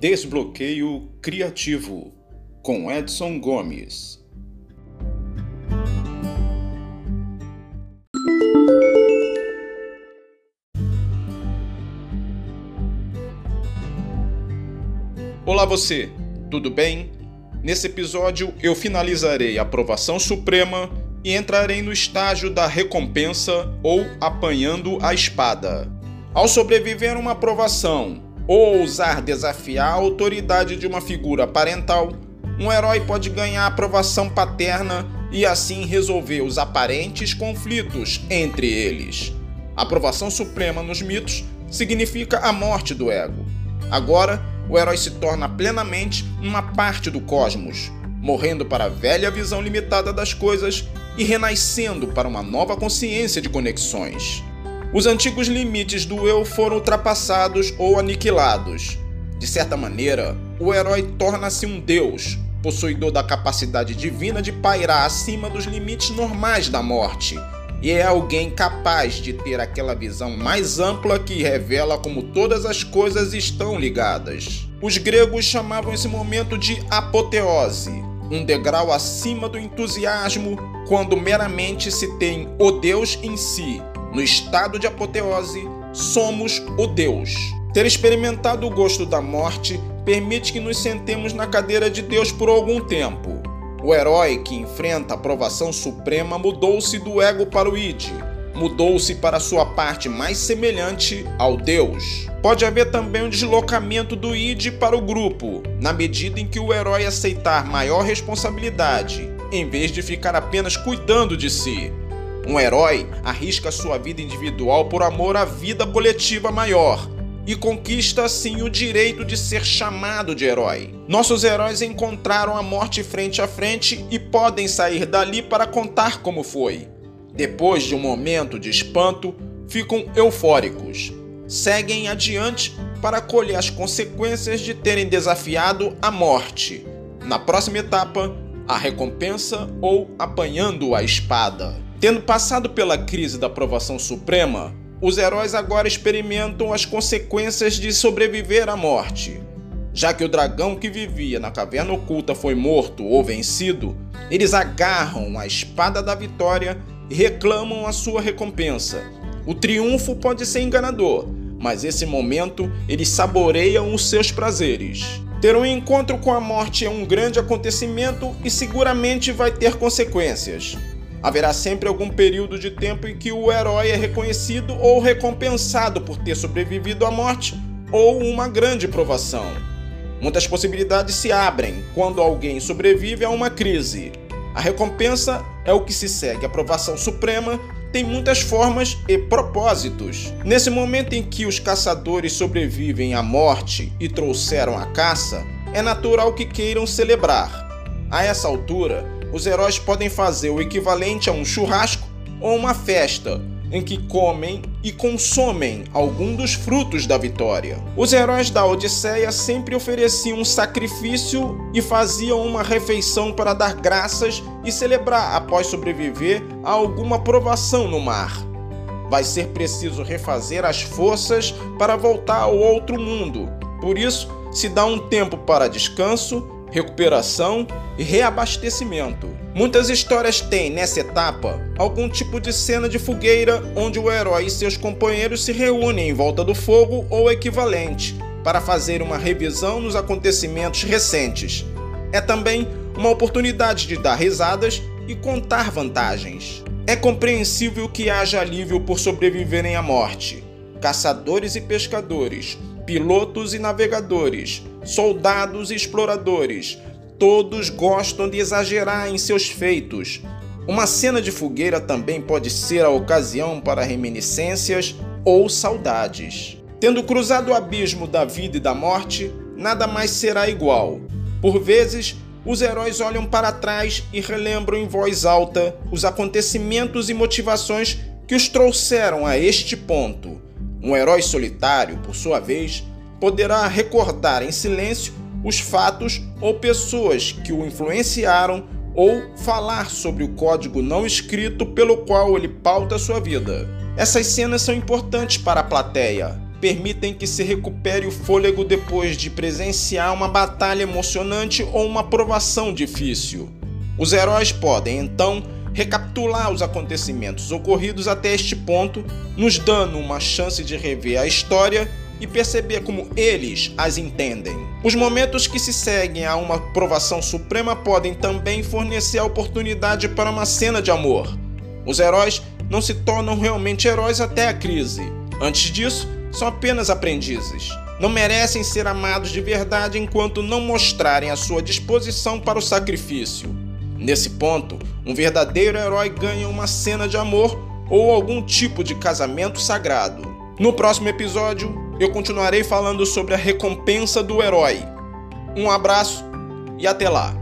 Desbloqueio Criativo, com Edson Gomes. Olá você, tudo bem? Nesse episódio eu finalizarei a aprovação suprema e entrarei no estágio da recompensa ou apanhando a espada. Ao sobreviver uma aprovação ousar desafiar a autoridade de uma figura parental, um herói pode ganhar aprovação paterna e assim resolver os aparentes conflitos entre eles. A aprovação suprema nos mitos significa a morte do ego. Agora, o herói se torna plenamente uma parte do cosmos, morrendo para a velha visão limitada das coisas e renascendo para uma nova consciência de conexões. Os antigos limites do eu foram ultrapassados ou aniquilados. De certa maneira, o herói torna-se um deus, possuidor da capacidade divina de pairar acima dos limites normais da morte, e é alguém capaz de ter aquela visão mais ampla que revela como todas as coisas estão ligadas. Os gregos chamavam esse momento de apoteose, um degrau acima do entusiasmo, quando meramente se tem o Deus em si, no estado de apoteose, somos o Deus. Ter experimentado o gosto da morte permite que nos sentemos na cadeira de Deus por algum tempo. O herói que enfrenta a provação suprema mudou-se do ego para o id, mudou-se para sua parte mais semelhante ao Deus. Pode haver também um deslocamento do id para o grupo, na medida em que o herói aceitar maior responsabilidade, em vez de ficar apenas cuidando de si. Um herói arrisca sua vida individual por amor à vida coletiva maior e conquista assim o direito de ser chamado de herói. Nossos heróis encontraram a morte frente a frente e podem sair dali para contar como foi. Depois de um momento de espanto, ficam eufóricos. Seguem adiante para colher as consequências de terem desafiado a morte. Na próxima etapa, a recompensa ou apanhando a espada. Tendo passado pela crise da aprovação suprema, os heróis agora experimentam as consequências de sobreviver à morte. Já que o dragão que vivia na caverna oculta foi morto ou vencido, eles agarram a espada da vitória e reclamam a sua recompensa. O triunfo pode ser enganador, mas nesse momento eles saboreiam os seus prazeres. Ter um encontro com a morte é um grande acontecimento e seguramente vai ter consequências. Haverá sempre algum período de tempo em que o herói é reconhecido ou recompensado por ter sobrevivido à morte ou uma grande provação. Muitas possibilidades se abrem quando alguém sobrevive a uma crise. A recompensa é o que se segue. A aprovação suprema tem muitas formas e propósitos. Nesse momento em que os caçadores sobrevivem à morte e trouxeram a caça, é natural que queiram celebrar. A essa altura, os heróis podem fazer o equivalente a um churrasco ou uma festa, em que comem e consomem algum dos frutos da vitória. Os heróis da Odisseia sempre ofereciam um sacrifício e faziam uma refeição para dar graças e celebrar após sobreviver a alguma provação no mar. Vai ser preciso refazer as forças para voltar ao outro mundo. Por isso, se dá um tempo para descanso recuperação e reabastecimento. Muitas histórias têm nessa etapa algum tipo de cena de fogueira onde o herói e seus companheiros se reúnem em volta do fogo ou equivalente para fazer uma revisão nos acontecimentos recentes. É também uma oportunidade de dar risadas e contar vantagens. É compreensível que haja alívio por sobreviverem à morte. Caçadores e pescadores, pilotos e navegadores, soldados e exploradores, todos gostam de exagerar em seus feitos. Uma cena de fogueira também pode ser a ocasião para reminiscências ou saudades. Tendo cruzado o abismo da vida e da morte, nada mais será igual. Por vezes, os heróis olham para trás e relembram em voz alta os acontecimentos e motivações que os trouxeram a este ponto. Um herói solitário, por sua vez, poderá recordar em silêncio os fatos ou pessoas que o influenciaram ou falar sobre o código não escrito pelo qual ele pauta sua vida. Essas cenas são importantes para a plateia. permitem que se recupere o fôlego depois de presenciar uma batalha emocionante ou uma provação difícil. Os heróis podem, então, recapitular os acontecimentos ocorridos até este ponto, nos dando uma chance de rever a história e perceber como eles as entendem. Os momentos que se seguem a uma provação suprema podem também fornecer a oportunidade para uma cena de amor. Os heróis não se tornam realmente heróis até a crise. Antes disso, são apenas aprendizes. Não merecem ser amados de verdade enquanto não mostrarem a sua disposição para o sacrifício. Nesse ponto, um verdadeiro herói ganha uma cena de amor ou algum tipo de casamento sagrado. No próximo episódio, eu continuarei falando sobre a recompensa do herói. Um abraço e até lá!